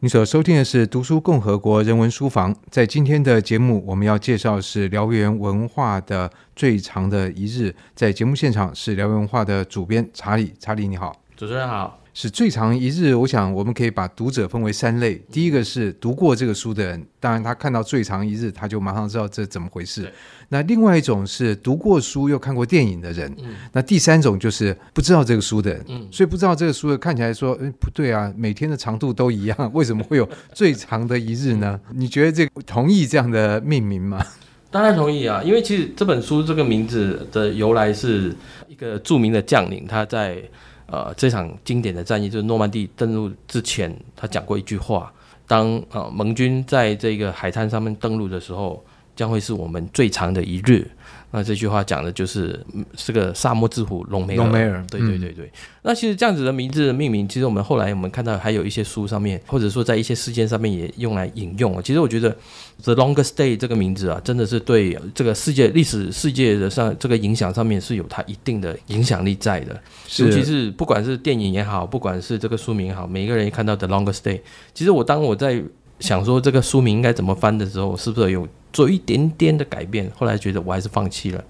你所收听的是读书共和国人文书房。在今天的节目，我们要介绍是燎原文化的最长的一日。在节目现场是燎原文化的主编查理，查理你好，主持人好。是最长一日，我想我们可以把读者分为三类。第一个是读过这个书的人，当然他看到最长一日，他就马上知道这怎么回事。那另外一种是读过书又看过电影的人。嗯、那第三种就是不知道这个书的人。嗯、所以不知道这个书的看起来说，哎，不对啊，每天的长度都一样，为什么会有最长的一日呢？你觉得这个同意这样的命名吗？当然同意啊，因为其实这本书这个名字的由来是一个著名的将领，他在。呃，这场经典的战役就是诺曼底登陆之前，他讲过一句话：当呃盟军在这个海滩上面登陆的时候，将会是我们最长的一日。那这句话讲的就是是个沙漠之虎隆梅尔。隆美尔，对对对对。嗯、那其实这样子的名字的命名，其实我们后来我们看到还有一些书上面，或者说在一些事件上面也用来引用。其实我觉得 The Longest Day 这个名字啊，真的是对这个世界历史世界的上这个影响上面是有它一定的影响力在的。是尤其是不管是电影也好，不管是这个书名也好，每一个人一看到 The Longest Day，其实我当我在想说这个书名应该怎么翻的时候，是不是有？做一点点的改变，后来觉得我还是放弃了。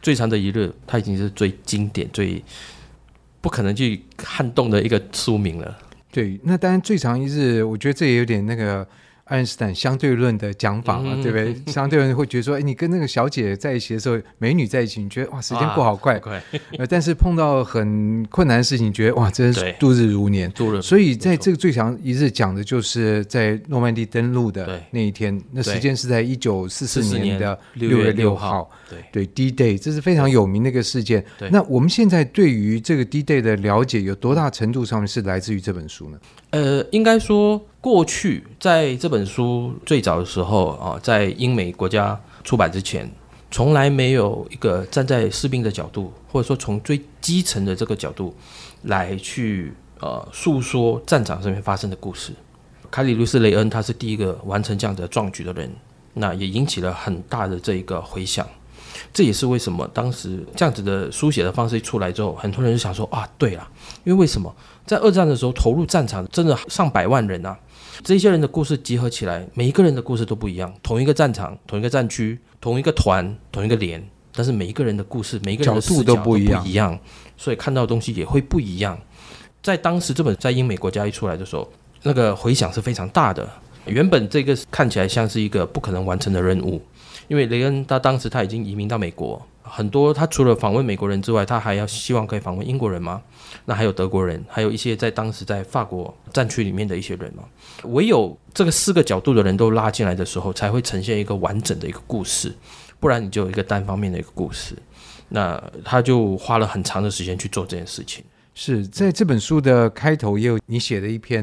最长的一日，它已经是最经典、最不可能去撼动的一个书名了。对，那当然最长一日，我觉得这也有点那个。爱因斯坦相对论的讲法嘛，对不对？相对论会觉得说，哎，你跟那个小姐在一起的时候，美女在一起，你觉得哇，时间过好快。呃，但是碰到很困难的事情，你觉得哇，真是度日如年。所以在这个最强一日讲的就是在诺曼底登陆的那一天，那时间是在一九四四年的六月六号。对，对，D-Day，这是非常有名的一个事件。那我们现在对于这个 D-Day 的了解，有多大程度上面是来自于这本书呢？呃，应该说。过去在这本书最早的时候啊，在英美国家出版之前，从来没有一个站在士兵的角度，或者说从最基层的这个角度来去呃诉说战场上面发生的故事。凯里·路斯·雷恩他是第一个完成这样的壮举的人，那也引起了很大的这一个回响。这也是为什么当时这样子的书写的方式一出来之后，很多人就想说啊，对了，因为为什么在二战的时候投入战场真的上百万人啊？这些人的故事集合起来，每一个人的故事都不一样。同一个战场，同一个战区，同一个团，同一个连，但是每一个人的故事，每一个人的视角都不一样，所以看到的东西也会不一样。在当时这本在英美国家一出来的时候，那个回响是非常大的。原本这个看起来像是一个不可能完成的任务，因为雷恩他当时他已经移民到美国。很多，他除了访问美国人之外，他还要希望可以访问英国人吗？那还有德国人，还有一些在当时在法国战区里面的一些人吗？唯有这个四个角度的人都拉进来的时候，才会呈现一个完整的一个故事，不然你就有一个单方面的一个故事。那他就花了很长的时间去做这件事情。是在这本书的开头也有你写的一篇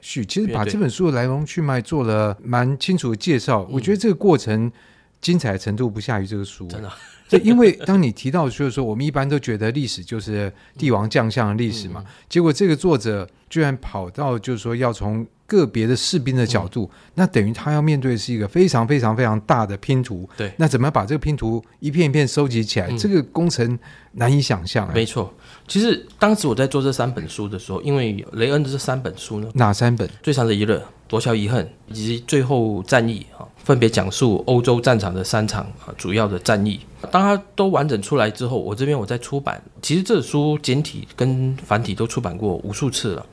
序，其实把这本书的来龙去脉做了蛮清楚的介绍。我觉得这个过程精彩程度不下于这个书，真的。这因为当你提到就是说，我们一般都觉得历史就是帝王将相的历史嘛，结果这个作者居然跑到就是说要从个别的士兵的角度，那等于他要面对的是一个非常非常非常大的拼图。对，那怎么把这个拼图一片一片收集起来？这个工程难以想象。没错，其实当时我在做这三本书的时候，因为雷恩的这三本书呢，哪三本？最长的一日、夺桥遗恨以及最后战役啊。分别讲述欧洲战场的三场啊主要的战役。当它都完整出来之后，我这边我在出版。其实这书简体跟繁体都出版过无数次了。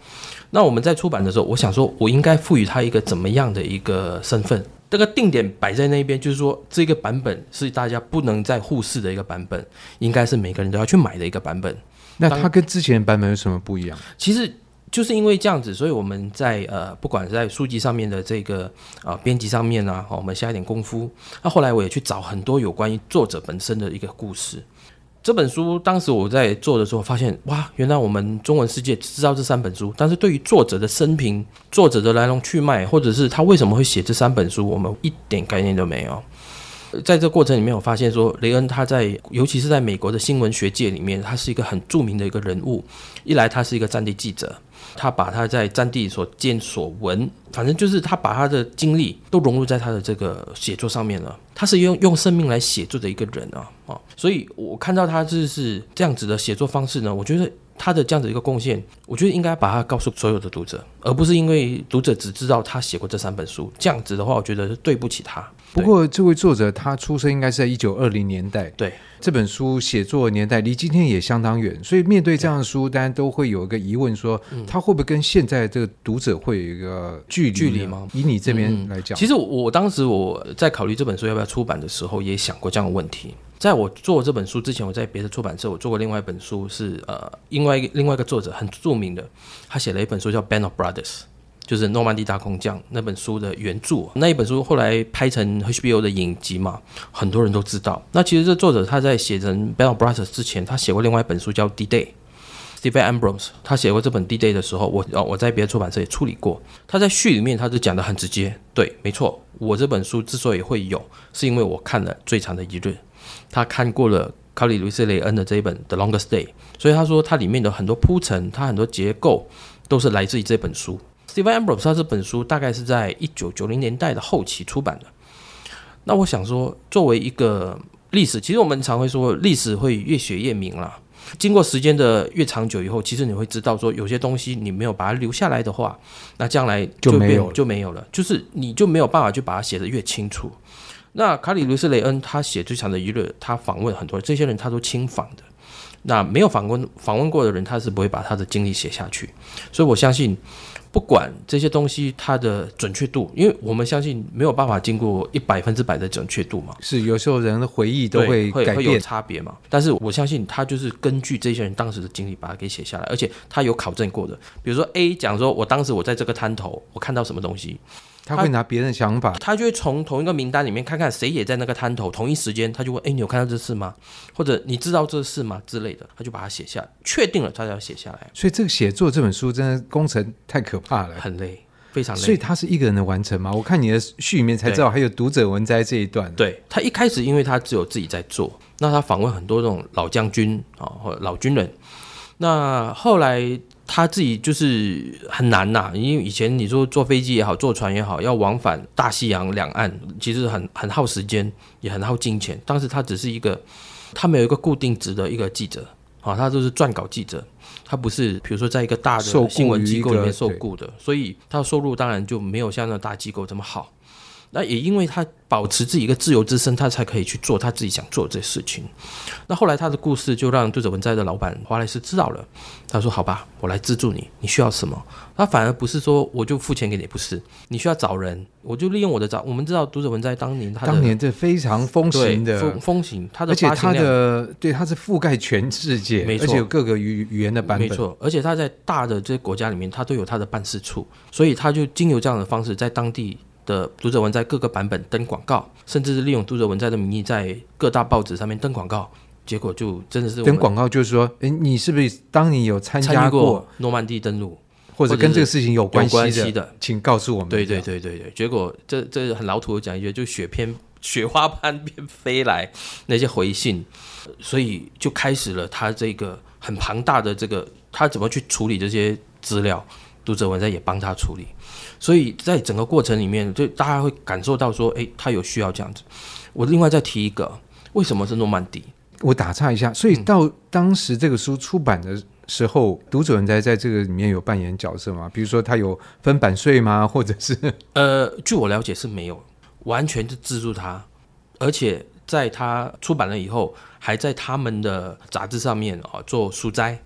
那我们在出版的时候，我想说，我应该赋予它一个怎么样的一个身份？这个定点摆在那边，就是说这个版本是大家不能再忽视的一个版本，应该是每个人都要去买的一个版本。那它跟之前的版本有什么不一样？其实。就是因为这样子，所以我们在呃，不管在书籍上面的这个啊编辑上面啊，我们下一点功夫。那后来我也去找很多有关于作者本身的一个故事。这本书当时我在做的时候，发现哇，原来我们中文世界只知道这三本书，但是对于作者的生平、作者的来龙去脉，或者是他为什么会写这三本书，我们一点概念都没有。在这过程里面，我发现说，雷恩他在，尤其是在美国的新闻学界里面，他是一个很著名的一个人物。一来，他是一个战地记者。他把他在战地所见所闻，反正就是他把他的经历都融入在他的这个写作上面了。他是用用生命来写作的一个人啊啊，所以我看到他就是这样子的写作方式呢，我觉得。他的这样子一个贡献，我觉得应该把它告诉所有的读者，而不是因为读者只知道他写过这三本书，这样子的话，我觉得是对不起他。不过这位作者他出生应该是在一九二零年代，对这本书写作年代离今天也相当远，所以面对这样的书，大家都会有一个疑问说，说他会不会跟现在这个读者会有一个距离？距离吗？以你这边来讲，其实我当时我在考虑这本书要不要出版的时候，也想过这样的问题。在我做这本书之前，我在别的出版社我做过另外一本书是，呃，另外一个另外一个作者很著名的，他写了一本书叫《Band of Brothers》，就是诺曼底大空降那本书的原著。那一本书后来拍成 HBO 的影集嘛，很多人都知道。那其实这作者他在写成《Band of Brothers》之前，他写过另外一本书叫《D Day》。Steve Ambrose 他写过这本《D-Day》的时候，我哦我在别的出版社也处理过。他在序里面他就讲得很直接，对，没错，我这本书之所以会有，是因为我看了《最长的一日》。他看过了卡里·卢斯·雷恩的这一本《The Longest Day》，所以他说它里面的很多铺陈，它很多结构都是来自于这本书。Stephen Ambrose 他这本书大概是在一九九零年代的后期出版的。那我想说，作为一个历史，其实我们常会说历史会越写越明了。经过时间的越长久以后，其实你会知道说，有些东西你没有把它留下来的话，那将来就，就没有就没有了，就是你就没有办法去把它写得越清楚。那卡里·卢斯·雷恩他写《最长的一日》，他访问很多这些人，他都亲访的。那没有访问访问过的人，他是不会把他的经历写下去。所以我相信，不管这些东西它的准确度，因为我们相信没有办法经过一百分之百的准确度嘛。是有时候人的回忆都会改变，会会有差别嘛。但是我相信他就是根据这些人当时的经历把它给写下来，而且他有考证过的。比如说 A 讲说，我当时我在这个滩头，我看到什么东西。他会拿别人的想法，他就会从同一个名单里面看看谁也在那个摊头，同一时间他就问：哎，你有看到这事吗？或者你知道这事吗？之类的，他就把它写下来，确定了他就要写下来。所以这个写作这本书真的工程太可怕了，很累，非常累。所以他是一个人的完成吗？我看你的序里面才知道还有读者文摘这一段。对，他一开始，因为他只有自己在做，那他访问很多这种老将军啊或者老军人，那后来。他自己就是很难呐、因为以前你说坐飞机也好，坐船也好，要往返大西洋两岸，其实很很耗时间，也很耗金钱。当时他只是一个，他没有一个固定职的一个记者，啊，他就是撰稿记者，他不是比如说在一个大的新闻机构里面受雇的，所以他的收入当然就没有像那大机构这么好。那也因为他保持自己一个自由之身，他才可以去做他自己想做的这些事情。那后来他的故事就让读者文摘的老板华莱士知道了。他说：“好吧，我来资助你，你需要什么？”他反而不是说我就付钱给你，不是，你需要找人，我就利用我的找。我们知道读者文摘当年他当年这非常风行的风风行，他的而且他的对他是覆盖全世界，没错，而且有各个语语言的版本，没错。而且他在大的这些国家里面，他都有他的办事处，所以他就经由这样的方式在当地。的读者文摘各个版本登广告，甚至是利用读者文摘的名义在各大报纸上面登广告，结果就真的是登广告，就是说，哎，你是不是当你有参加过诺曼底登陆，或者跟这个事情有关系的，系的请告诉我们。对对对对对，结果这这很老土的讲一句，就雪片 雪花般便飞来那些回信，所以就开始了他这个很庞大的这个他怎么去处理这些资料，读者文摘也帮他处理。所以在整个过程里面，就大家会感受到说，诶，他有需要这样子。我另外再提一个，为什么是诺曼底？我打岔一下，所以到当时这个书出版的时候，嗯、读者人在在这个里面有扮演角色吗？比如说他有分版税吗？或者是？呃，据我了解是没有，完全是资助他，而且在他出版了以后，还在他们的杂志上面啊做书摘。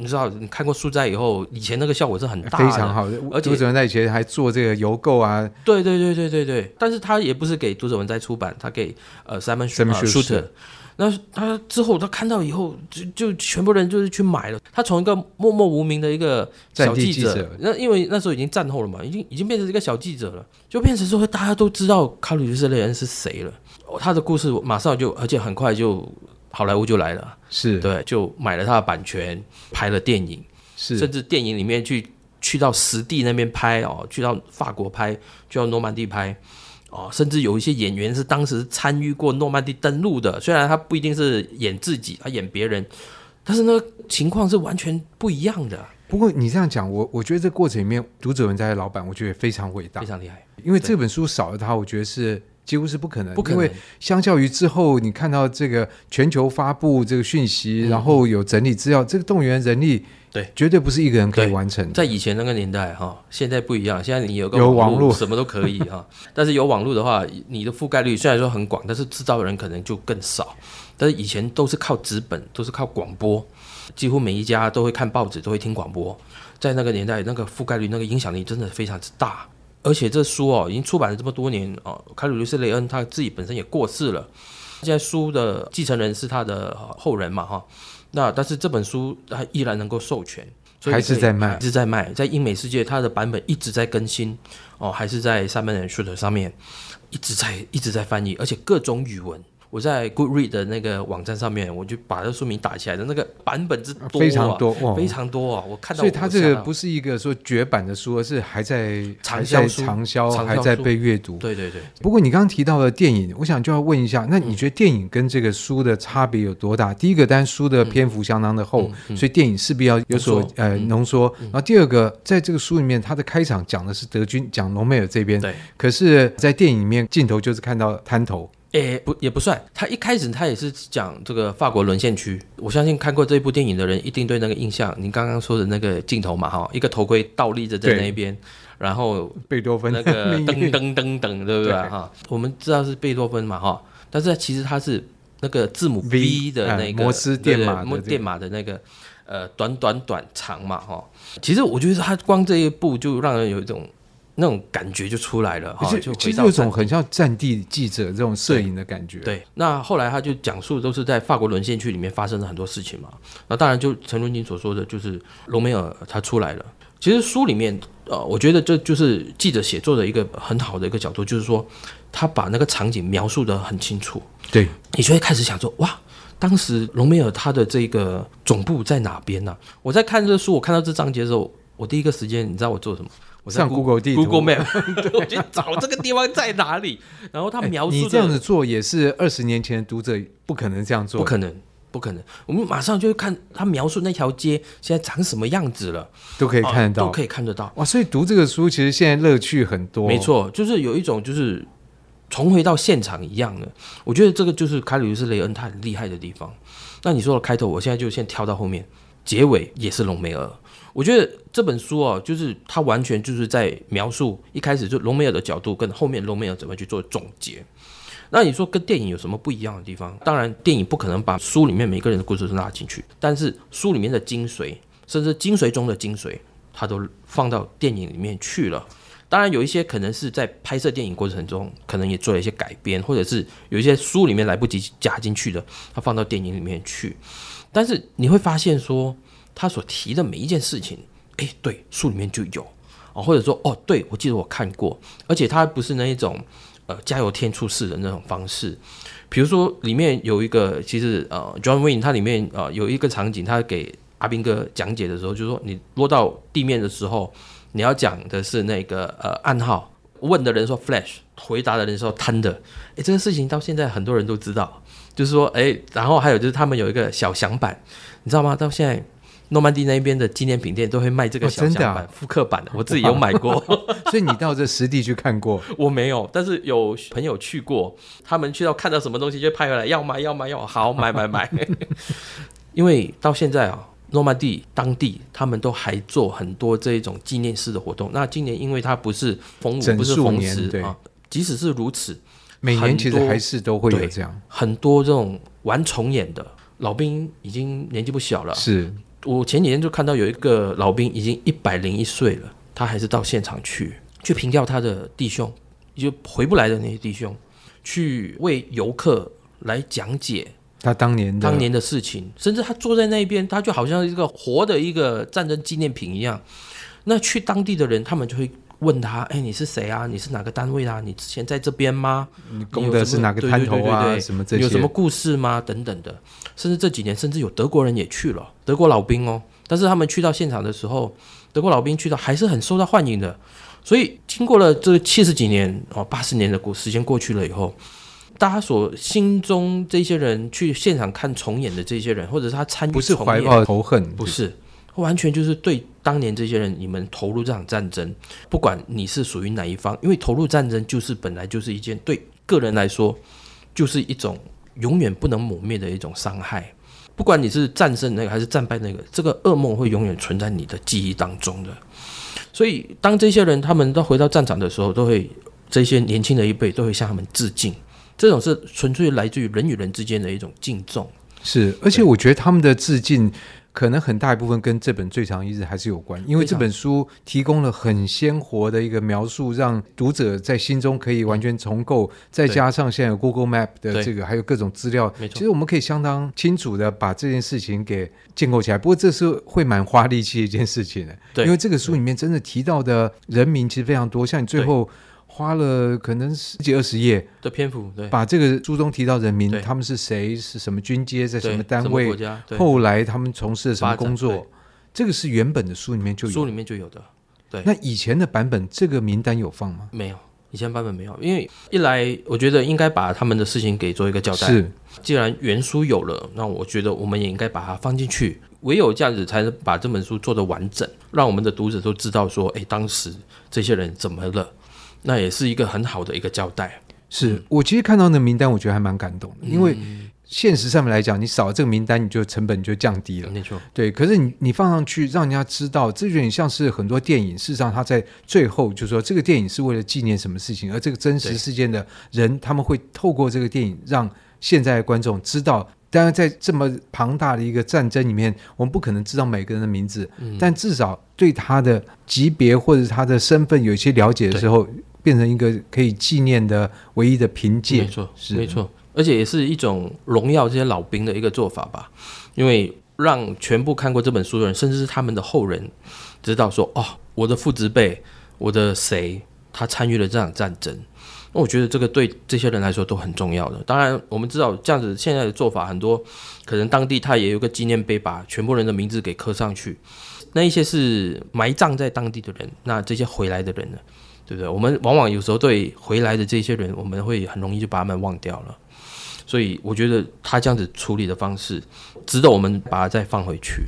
你知道，你看过书斋以后，以前那个效果是很大的，非常好的。而且读者文摘以前还做这个邮购啊，对对对对对对。但是他也不是给读者文摘出版，他给呃 Simon Schuster。那他之后他看到以后，就就全部人就是去买了。他从一个默默无名的一个小记者，那因为那时候已经战后了嘛，已经已经变成一个小记者了，就变成说大家都知道卡里·卢斯·雷恩是谁了。他的故事马上就，而且很快就。好莱坞就来了，是。对，就买了他的版权，拍了电影，是，甚至电影里面去去到实地那边拍哦，去到法国拍，去到诺曼底拍，哦，甚至有一些演员是当时参与过诺曼底登陆的，虽然他不一定是演自己，他演别人，但是那个情况是完全不一样的。不过你这样讲，我我觉得这过程里面，读者文摘的老板，我觉得非常伟大，非常厉害，因为这本书少了他，我觉得是几乎是不可能，不可能。因为相较于之后，你看到这个全球发布这个讯息，嗯、然后有整理资料，这个动员人力，对，绝对不是一个人可以完成的。在以前那个年代哈，现在不一样，现在你有个有网络，什么都可以哈。但是有网络的话，你的覆盖率虽然说很广，但是制造的人可能就更少。但是以前都是靠纸本，都是靠广播，几乎每一家都会看报纸，都会听广播。在那个年代，那个覆盖率、那个影响力真的非常之大。而且这书哦，已经出版了这么多年哦，凯鲁卢斯·雷恩他自己本身也过世了，现在书的继承人是他的后人嘛哈。那但是这本书他依然能够授权，所以还是在卖，还是在卖，在英美世界它的版本一直在更新哦，还是在 Simon & Schuster 上面一直在一直在翻译，而且各种语文。我在 Goodread 的那个网站上面，我就把这书名打起来的那个版本之多、啊、非常多，非常多啊！我看到，所以它这个不是一个说绝版的书，而是还在长销书、长销，还在被阅读。对对对。不过你刚刚提到的电影，我想就要问一下，那你觉得电影跟这个书的差别有多大？嗯、第一个，单书的篇幅相当的厚，所以电影势必要有所呃浓缩。嗯、然后第二个，在这个书里面，它的开场讲的是德军，讲隆美尔这边，对。可是，在电影里面，镜头就是看到滩头。诶，不，也不算。他一开始他也是讲这个法国沦陷区。我相信看过这部电影的人一定对那个印象。您刚刚说的那个镜头嘛，哈，一个头盔倒立着在那边，然后贝多芬那个噔噔噔噔，对不对？哈，我们知道是贝多芬嘛，哈，但是其实它是那个字母 V 的那个摩斯电码电码的那个呃短短短长嘛，哈。其实我觉得他光这一步就让人有一种。那种感觉就出来了，就其实有种很像战地记者这种摄影的感觉。对，那后来他就讲述都是在法国沦陷区里面发生了很多事情嘛。那当然就陈伦金所说的就是隆美尔他出来了。其实书里面，呃，我觉得这就是记者写作的一个很好的一个角度，就是说他把那个场景描述的很清楚。对，你就会开始想说，哇，当时隆美尔他的这个总部在哪边呢？我在看这个书，我看到这章节的时候，我第一个时间，你知道我做什么？我上 Google 地图，Google Map，我去找这个地方在哪里。然后他描述、欸、你这样子做也是二十年前的读者不可能这样做，不可能，不可能。我们马上就看他描述那条街现在长什么样子了，都可以看得到，哦、都可以看得到。哇，所以读这个书其实现在乐趣很多。没错，就是有一种就是重回到现场一样的。我觉得这个就是凯鲁斯·雷恩他很厉害的地方。那你说的开头，我现在就先跳到后面，结尾也是隆美尔。我觉得这本书哦，就是它完全就是在描述一开始就隆美尔的角度，跟后面隆美尔怎么去做总结。那你说跟电影有什么不一样的地方？当然，电影不可能把书里面每个人的故事都拉进去，但是书里面的精髓，甚至精髓中的精髓，它都放到电影里面去了。当然，有一些可能是在拍摄电影过程中，可能也做了一些改编，或者是有一些书里面来不及加进去的，它放到电影里面去。但是你会发现说。他所提的每一件事情，哎，对，书里面就有哦，或者说，哦，对，我记得我看过，而且他不是那一种呃加油添醋式的那种方式。比如说，里面有一个，其实呃，John Wayne 他里面呃有一个场景，他给阿兵哥讲解的时候，就说，你落到地面的时候，你要讲的是那个呃暗号，问的人说 Flash，回答的人说 Thunder。哎，这个事情到现在很多人都知道，就是说，哎，然后还有就是他们有一个小响板，你知道吗？到现在。诺曼底那边的纪念品店都会卖这个小小版、复刻版的，我自己有买过。所以你到这实地去看过？我没有，但是有朋友去过，他们去到看到什么东西就拍回来，要买要买要好买买买。因为到现在啊，诺曼底当地他们都还做很多这一种纪念式的活动。那今年因为它不是逢五不是逢十啊，即使是如此，每年其实还是都会有这样很多这种玩重演的老兵已经年纪不小了，是。我前几天就看到有一个老兵已经一百零一岁了，他还是到现场去去凭吊他的弟兄，就回不来的那些弟兄，去为游客来讲解他当年的当年的事情，甚至他坐在那边，他就好像一个活的一个战争纪念品一样。那去当地的人，他们就会。问他，哎，你是谁啊？你是哪个单位啊？你之前在这边吗？你供的是哪个滩头啊？什么这些？有什么故事吗？等等的，甚至这几年，甚至有德国人也去了，德国老兵哦。但是他们去到现场的时候，德国老兵去到还是很受到欢迎的。所以经过了这七十几年哦，八十年的过时间过去了以后，大家所心中这些人去现场看重演的这些人，或者是他参与，不是怀抱仇恨，不是。完全就是对当年这些人，你们投入这场战争，不管你是属于哪一方，因为投入战争就是本来就是一件对个人来说，就是一种永远不能抹灭的一种伤害。不管你是战胜那个还是战败那个，这个噩梦会永远存在你的记忆当中的。所以，当这些人他们都回到战场的时候，都会这些年轻的一辈都会向他们致敬。这种是纯粹来自于人与人之间的一种敬重。是，而且我觉得他们的致敬。可能很大一部分跟这本《最长一日》还是有关，因为这本书提供了很鲜活的一个描述，让读者在心中可以完全重构。再加上现在有 Google Map 的这个，还有各种资料，其实我们可以相当清楚的把这件事情给建构起来。不过这是会蛮花力气的一件事情的，因为这个书里面真的提到的人名其实非常多，像你最后。花了可能十几二十页的篇幅，对，把这个书中提到人民，他们是谁，是什么军阶，在什么单位，后来他们从事了什么工作，这个是原本的书里面就有，书里面就有的。对，那以前的版本这个名单有放吗？没有，以前版本没有，因为一来我觉得应该把他们的事情给做一个交代。是，既然原书有了，那我觉得我们也应该把它放进去，唯有这样子才能把这本书做得完整，让我们的读者都知道说，哎，当时这些人怎么了。那也是一个很好的一个交代。是、嗯、我其实看到那名单，我觉得还蛮感动的，嗯、因为现实上面来讲，你少了这个名单，你就成本就降低了。没错，对。可是你你放上去，让人家知道，这有点像是很多电影。事实上，他在最后就说，这个电影是为了纪念什么事情，而这个真实事件的人，他们会透过这个电影，让现在的观众知道。当然，在这么庞大的一个战争里面，我们不可能知道每个人的名字，嗯、但至少对他的级别或者他的身份有一些了解的时候。变成一个可以纪念的唯一的凭借，没错，是。没错，而且也是一种荣耀这些老兵的一个做法吧，因为让全部看过这本书的人，甚至是他们的后人，知道说，哦，我的父执辈，我的谁，他参与了这场战争，那我觉得这个对这些人来说都很重要的。当然，我们知道这样子现在的做法很多，可能当地他也有个纪念碑，把全部人的名字给刻上去，那一些是埋葬在当地的人，那这些回来的人呢？对不对？我们往往有时候对回来的这些人，我们会很容易就把他们忘掉了。所以我觉得他这样子处理的方式，值得我们把它再放回去，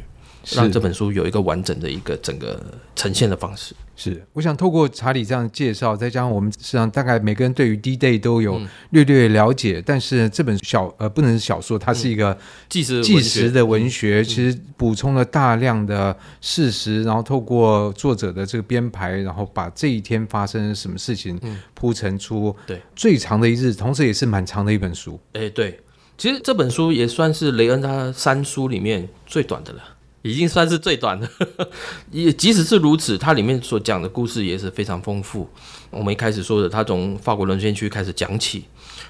让这本书有一个完整的一个整个呈现的方式。是，我想透过查理这样的介绍，再加上我们实际上大概每个人对于 D-Day 都有略略了解，嗯、但是这本小呃不能是小说，它是一个纪实纪实的文学，嗯、其实补充了大量的事实，然后透过作者的这个编排，然后把这一天发生什么事情铺陈出对。最长的一日，同时也是蛮长的一本书。哎，对，其实这本书也算是雷恩他三书里面最短的了。已经算是最短的，也即使是如此，它里面所讲的故事也是非常丰富。我们一开始说的，他从法国沦陷区开始讲起，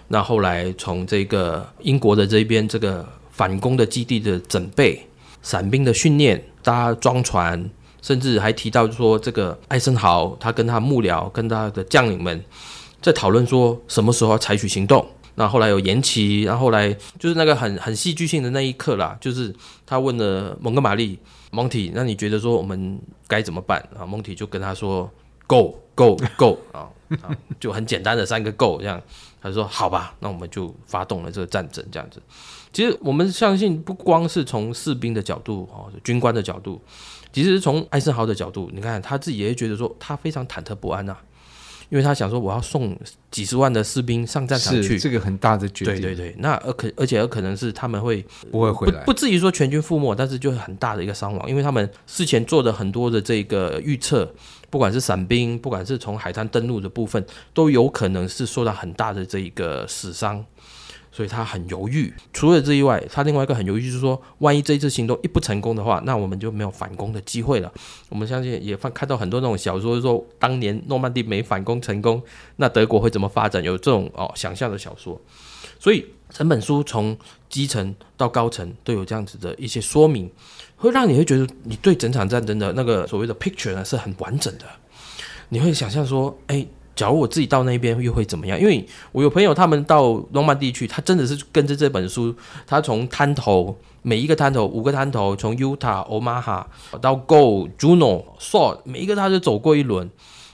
那后来从这个英国的这边这个反攻的基地的准备、伞兵的训练、搭装船，甚至还提到说这个艾森豪他跟他幕僚、跟他的将领们在讨论说什么时候要采取行动。那后来有延期，然后后来就是那个很很戏剧性的那一刻啦，就是他问了蒙哥马利，蒙提，那你觉得说我们该怎么办啊？蒙提就跟他说，Go Go Go 啊，就很简单的三个 Go 这样，他说好吧，那我们就发动了这个战争这样子。其实我们相信，不光是从士兵的角度哦，军官的角度，其实从艾森豪的角度，你看他自己也觉得说他非常忐忑不安呐、啊。因为他想说，我要送几十万的士兵上战场去，这个很大的决定。对对对，那而可而且有可能是他们会不会回来，不不至于说全军覆没，但是就是很大的一个伤亡，因为他们事前做的很多的这个预测，不管是伞兵，不管是从海滩登陆的部分，都有可能是受到很大的这一个死伤。所以他很犹豫。除了这以外，他另外一个很犹豫，就是说，万一这一次行动一不成功的话，那我们就没有反攻的机会了。我们相信也看到很多那种小说，说当年诺曼底没反攻成功，那德国会怎么发展？有这种哦想象的小说。所以整本书从基层到高层都有这样子的一些说明，会让你会觉得你对整场战争的那个所谓的 picture 呢是很完整的。你会想象说，哎。假如我自己到那边又会怎么样？因为我有朋友他们到诺曼地区，他真的是跟着这本书，他从滩头每一个滩头五个滩头，从 Utah、Omaha 到 Go、Juno、Sword，每一个他就走过一轮，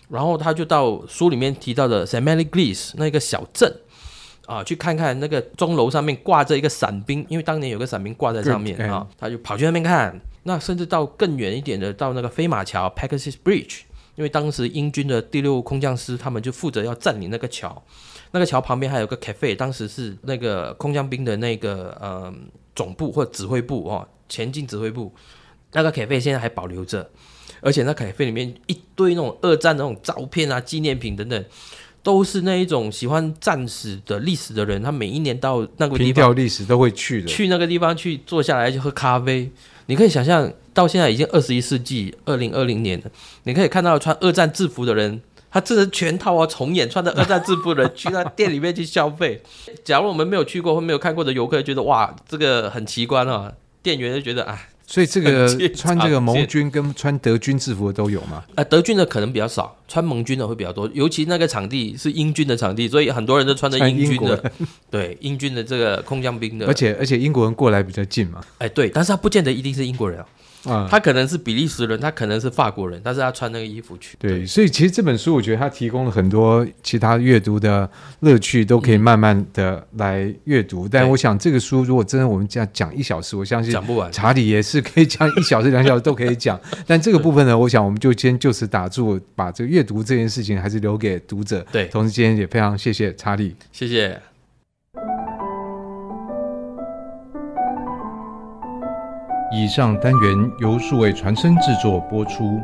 然后他就到书里面提到的 St. Mary-Glees 那个小镇啊，去看看那个钟楼上面挂着一个伞兵，因为当年有个伞兵挂在上面啊，他就跑去那边看。那甚至到更远一点的，到那个飞马桥 Pegasus Bridge。因为当时英军的第六空降师他们就负责要占领那个桥，那个桥旁边还有个 cafe，当时是那个空降兵的那个呃总部或指挥部哦，前进指挥部，那个 cafe 现在还保留着，而且那 cafe 里面一堆那种二战那种照片啊、纪念品等等。都是那一种喜欢战史的历史的人，他每一年到那个地方，历史都会去的，去那个地方去坐下来就喝咖啡。你可以想象，到现在已经二十一世纪二零二零年了，你可以看到穿二战制服的人，他这是全套啊重演，穿着二战制服的人去那店里面去消费。假如我们没有去过或没有看过的游客，觉得哇，这个很奇观啊，店员就觉得啊。所以这个穿这个盟军跟穿德军制服的都有吗？啊、呃，德军的可能比较少，穿盟军的会比较多。尤其那个场地是英军的场地，所以很多人都穿着英军的，对，英军的这个空降兵的。而且而且英国人过来比较近嘛。哎，对，但是他不见得一定是英国人啊。啊，他可能是比利时人，他可能是法国人，但是他穿那个衣服去。对，所以其实这本书我觉得他提供了很多其他阅读的乐趣，都可以慢慢的来阅读。但我想这个书如果真的我们这样讲一小时，我相信讲不完。查理也是可以讲一小时、两小时都可以讲。但这个部分呢，我想我们就先就此打住，把这个阅读这件事情还是留给读者。对，同时今天也非常谢谢查理，谢谢。以上单元由数位传声制作播出。